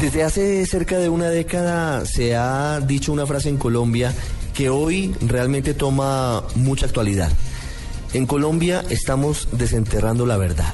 Desde hace cerca de una década se ha dicho una frase en Colombia que hoy realmente toma mucha actualidad. En Colombia estamos desenterrando la verdad.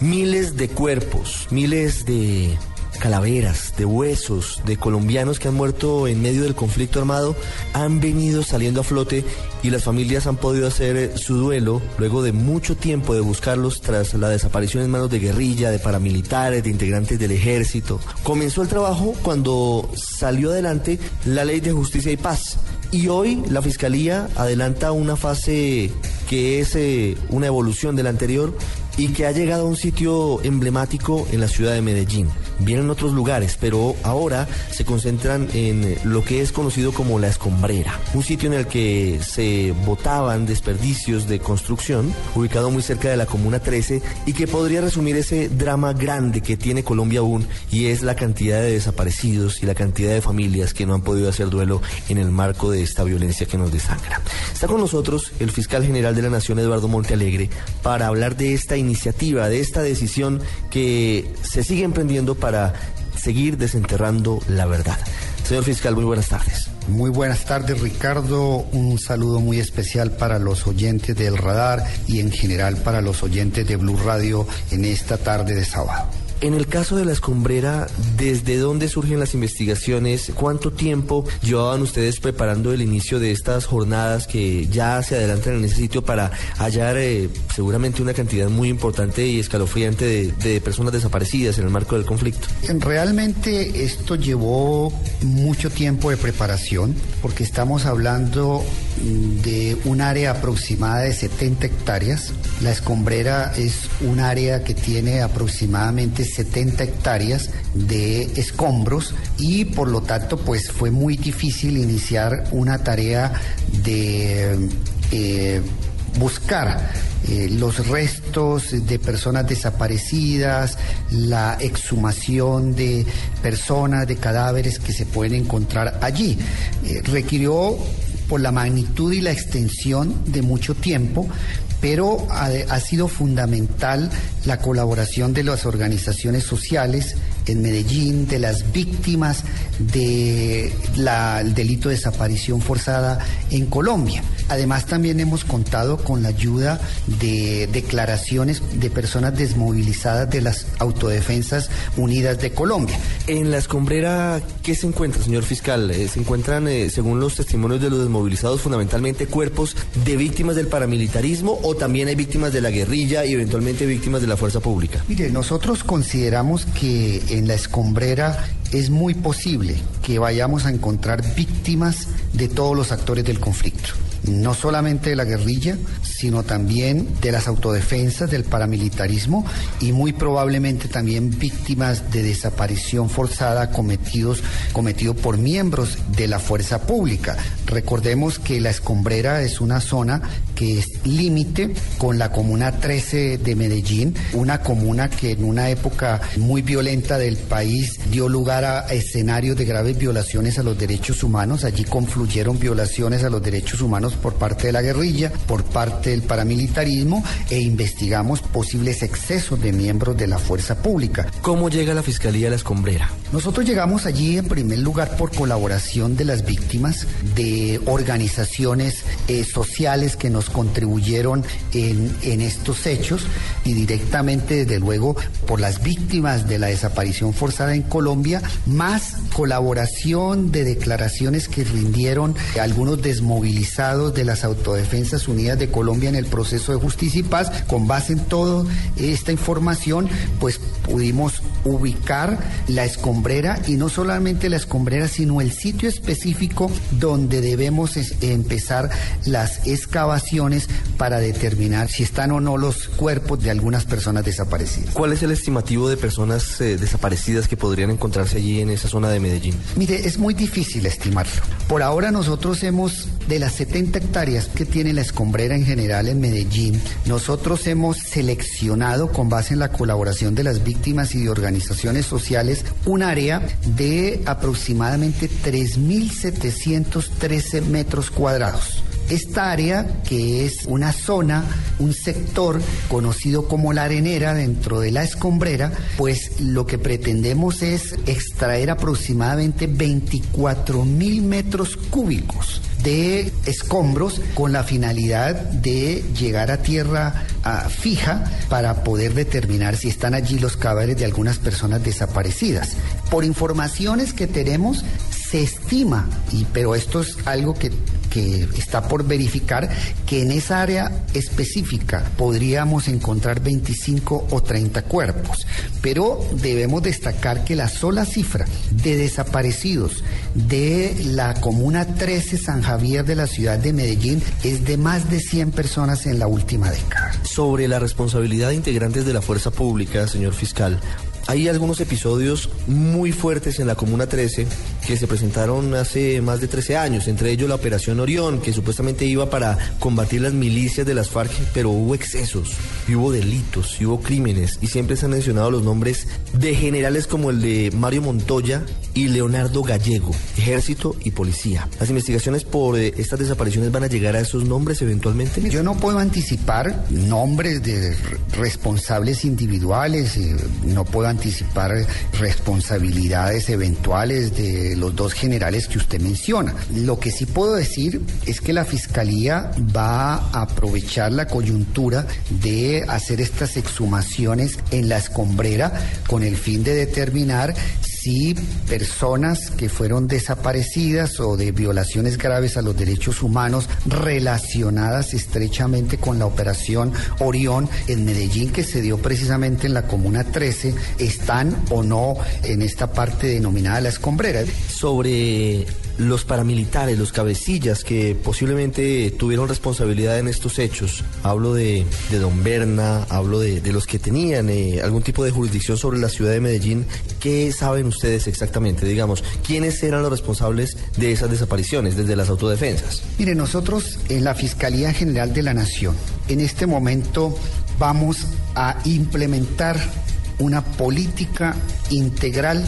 Miles de cuerpos, miles de calaveras, de huesos, de colombianos que han muerto en medio del conflicto armado han venido saliendo a flote y las familias han podido hacer su duelo luego de mucho tiempo de buscarlos tras la desaparición en manos de guerrilla, de paramilitares, de integrantes del ejército. Comenzó el trabajo cuando salió adelante la ley de justicia y paz y hoy la Fiscalía adelanta una fase que es eh, una evolución de la anterior y que ha llegado a un sitio emblemático en la ciudad de Medellín. Vienen otros lugares, pero ahora se concentran en lo que es conocido como la escombrera, un sitio en el que se botaban desperdicios de construcción, ubicado muy cerca de la Comuna 13 y que podría resumir ese drama grande que tiene Colombia aún y es la cantidad de desaparecidos y la cantidad de familias que no han podido hacer duelo en el marco de esta violencia que nos desangra. Está con nosotros el fiscal general de la Nación, Eduardo Montealegre, para hablar de esta iniciativa, de esta decisión que se sigue emprendiendo para seguir desenterrando la verdad. Señor fiscal, muy buenas tardes. Muy buenas tardes, Ricardo. Un saludo muy especial para los oyentes del radar y en general para los oyentes de Blue Radio en esta tarde de sábado. En el caso de la escombrera, ¿desde dónde surgen las investigaciones? ¿Cuánto tiempo llevaban ustedes preparando el inicio de estas jornadas que ya se adelantan en ese sitio para hallar eh, seguramente una cantidad muy importante y escalofriante de, de personas desaparecidas en el marco del conflicto? Realmente esto llevó mucho tiempo de preparación porque estamos hablando de un área aproximada de 70 hectáreas. La escombrera es un área que tiene aproximadamente 70 hectáreas de escombros y por lo tanto pues fue muy difícil iniciar una tarea de eh, buscar eh, los restos de personas desaparecidas, la exhumación de personas, de cadáveres que se pueden encontrar allí. Eh, requirió por la magnitud y la extensión de mucho tiempo, pero ha, ha, sido fundamental la colaboración de las organizaciones sociales en Medellín, de las víctimas del delito de desaparición forzada en Colombia. Además, también hemos contado con la ayuda de declaraciones de personas desmovilizadas de las Autodefensas Unidas de Colombia. En la escombrera, ¿qué se encuentra, señor fiscal? Eh, se encuentran, eh, según los testimonios de los desmovilizados, fundamentalmente cuerpos de víctimas del paramilitarismo o también hay víctimas de la guerrilla y eventualmente víctimas de la fuerza pública. Mire, nosotros consideramos que en la escombrera es muy posible que vayamos a encontrar víctimas de todos los actores del conflicto no solamente de la guerrilla, sino también de las autodefensas, del paramilitarismo y muy probablemente también víctimas de desaparición forzada cometidos, cometido por miembros de la fuerza pública. Recordemos que la escombrera es una zona que es límite con la comuna 13 de Medellín, una comuna que en una época muy violenta del país dio lugar a escenarios de graves violaciones a los derechos humanos. Allí confluyeron violaciones a los derechos humanos por parte de la guerrilla, por parte del paramilitarismo e investigamos posibles excesos de miembros de la fuerza pública. ¿Cómo llega la Fiscalía a la Escombrera? Nosotros llegamos allí en primer lugar por colaboración de las víctimas, de organizaciones eh, sociales que nos contribuyeron en estos hechos y directamente, desde luego, por las víctimas de la desaparición forzada en Colombia, más colaboración de declaraciones que rindieron algunos desmovilizados de las Autodefensas Unidas de Colombia en el proceso de justicia y paz. Con base en toda esta información, pues pudimos ubicar la escombrera y no solamente la escombrera, sino el sitio específico donde debemos empezar las excavaciones para determinar si están o no los cuerpos de algunas personas desaparecidas. ¿Cuál es el estimativo de personas eh, desaparecidas que podrían encontrarse allí en esa zona de Medellín? Mire, es muy difícil estimarlo. Por ahora nosotros hemos, de las 70 hectáreas que tiene la escombrera en general en Medellín, nosotros hemos seleccionado con base en la colaboración de las víctimas y de organizaciones sociales un área de aproximadamente 3.713 metros cuadrados. Esta área, que es una zona, un sector conocido como la arenera dentro de la escombrera, pues lo que pretendemos es extraer aproximadamente 24 mil metros cúbicos de escombros con la finalidad de llegar a tierra ah, fija para poder determinar si están allí los cadáveres de algunas personas desaparecidas. Por informaciones que tenemos, se estima, y, pero esto es algo que que está por verificar que en esa área específica podríamos encontrar 25 o 30 cuerpos. Pero debemos destacar que la sola cifra de desaparecidos de la comuna 13 San Javier de la ciudad de Medellín es de más de 100 personas en la última década. Sobre la responsabilidad de integrantes de la fuerza pública, señor fiscal, hay algunos episodios muy fuertes en la Comuna 13 que se presentaron hace más de 13 años, entre ellos la Operación Orión, que supuestamente iba para combatir las milicias de las FARC, pero hubo excesos, y hubo delitos, y hubo crímenes, y siempre se han mencionado los nombres de generales como el de Mario Montoya y Leonardo Gallego, ejército y policía. ¿Las investigaciones por eh, estas desapariciones van a llegar a esos nombres eventualmente? Yo no puedo anticipar nombres de responsables individuales, eh, no puedo anticipar responsabilidades eventuales de los dos generales que usted menciona. Lo que sí puedo decir es que la Fiscalía va a aprovechar la coyuntura de hacer estas exhumaciones en la escombrera con el fin de determinar si personas que fueron desaparecidas o de violaciones graves a los derechos humanos relacionadas estrechamente con la operación Orión en Medellín que se dio precisamente en la Comuna 13 están o no en esta parte denominada la escombrera. Sobre los paramilitares, los cabecillas que posiblemente tuvieron responsabilidad en estos hechos. Hablo de, Don Berna, hablo de, los que tenían eh, algún tipo de jurisdicción sobre la ciudad de Medellín. ¿Qué saben ustedes exactamente? Digamos, ¿quiénes eran los responsables de esas desapariciones desde las autodefensas? Mire, nosotros en la Fiscalía General de la Nación, en este momento vamos a implementar una política integral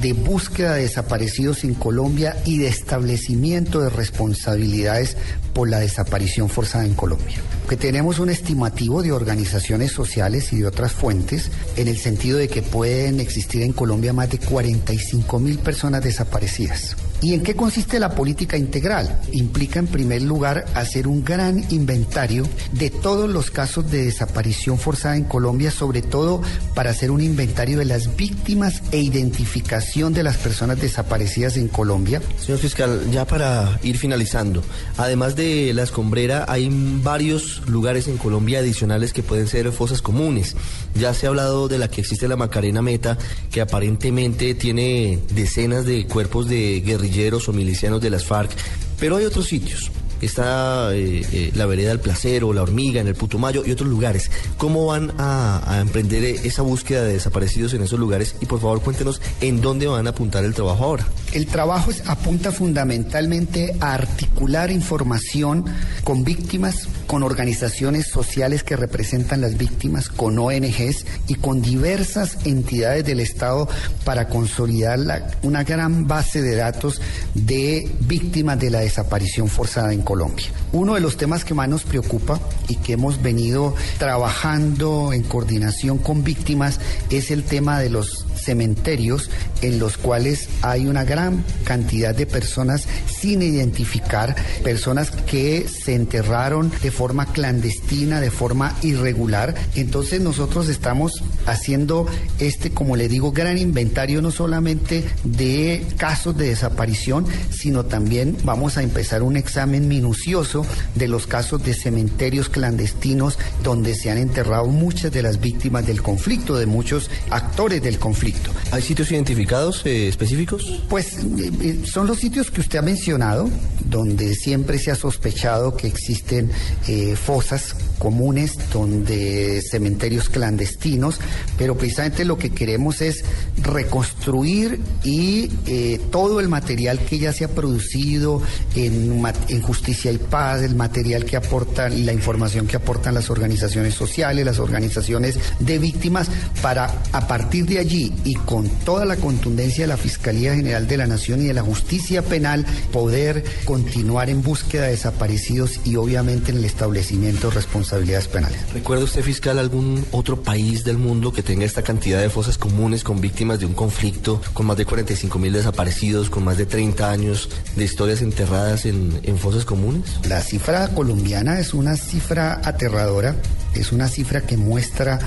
de búsqueda de desaparecidos en Colombia y de establecimiento de responsabilidades por la desaparición forzada en Colombia. Que tenemos un estimativo de organizaciones sociales y de otras fuentes en el sentido de que pueden existir en Colombia más de 45 mil personas desaparecidas. ¿Y en qué consiste la política integral? Implica en primer lugar hacer un gran inventario de todos los casos de desaparición forzada en Colombia, sobre todo para hacer un inventario de las víctimas e identificación de las personas desaparecidas en Colombia. Señor fiscal, ya para ir finalizando, además de la escombrera, hay varios lugares en Colombia adicionales que pueden ser fosas comunes. Ya se ha hablado de la que existe la Macarena Meta, que aparentemente tiene decenas de cuerpos de guerrilleros o milicianos de las FARC, pero hay otros sitios. Está eh, eh, la vereda del Placero, la Hormiga, en el Putumayo y otros lugares. ¿Cómo van a, emprender esa búsqueda de desaparecidos en esos lugares? Y por favor cuéntenos en dónde van a apuntar el trabajo ahora. El trabajo apunta fundamentalmente a articular información con víctimas, con organizaciones sociales que representan las víctimas, con ONGs y con diversas entidades del Estado para consolidar una gran base de datos de víctimas de la desaparición forzada en Colombia. Uno de los temas que más nos preocupa y que hemos venido trabajando en coordinación con víctimas es el tema de los cementerios en los cuales hay una gran cantidad de personas sin identificar, personas que se enterraron de forma clandestina, de forma irregular. Entonces nosotros estamos haciendo este, como le digo, gran inventario no solamente de casos de desaparición, sino también vamos a empezar un examen minucioso de los casos de cementerios clandestinos donde se han enterrado muchas de las víctimas del conflicto, de muchos actores del conflicto. ¿Hay sitios identificados? eh, específicos? Pues eh, eh, son los sitios que usted ha mencionado, donde siempre se ha sospechado que existen eh, fosas comunes, donde cementerios clandestinos, pero precisamente lo que queremos es reconstruir y eh, todo el material que ya se ha producido en, Justicia y Paz, el material que aportan, la información que aportan las organizaciones sociales, las organizaciones de víctimas, para a partir de allí y con toda la contundencia de la Fiscalía General de la Nación y de la Justicia Penal, poder continuar en búsqueda de desaparecidos y obviamente en el establecimiento de responsabilidades penales. ¿Recuerda usted, fiscal, algún otro país del mundo que tenga esta cantidad de fosas comunes con víctimas de un conflicto, con más de 45 mil desaparecidos, con más de 30 años de historias enterradas en, en fosas comunes? La cifra colombiana es una cifra aterradora, es una cifra que muestra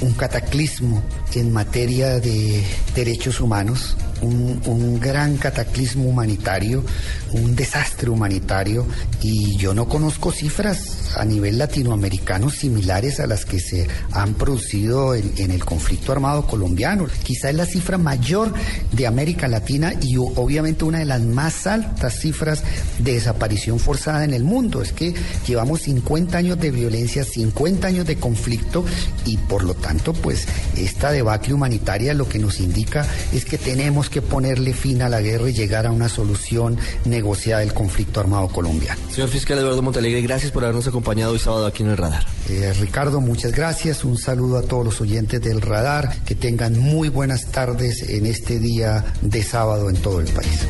un cataclismo en materia de derechos humanos, un, un gran cataclismo humanitario, un desastre humanitario y yo no conozco cifras a nivel latinoamericano similares a las que se han producido en, el conflicto armado colombiano. Quizá es la cifra mayor de América Latina y obviamente una de las más altas cifras de desaparición forzada en el mundo. Es que llevamos 50 años de violencia, 50 años de conflicto y por lo tanto pues esta debacle humanitaria lo que nos indica es que tenemos que ponerle fin a la guerra y llegar a una solución negociada del conflicto armado colombiano. Señor fiscal Eduardo Montalegre, gracias por habernos acompañado hoy sábado aquí en el radar. Eh, Ricardo, muchas gracias. Un saludo a todos los oyentes del radar. Que tengan muy buenas tardes en este día de sábado en todo el país.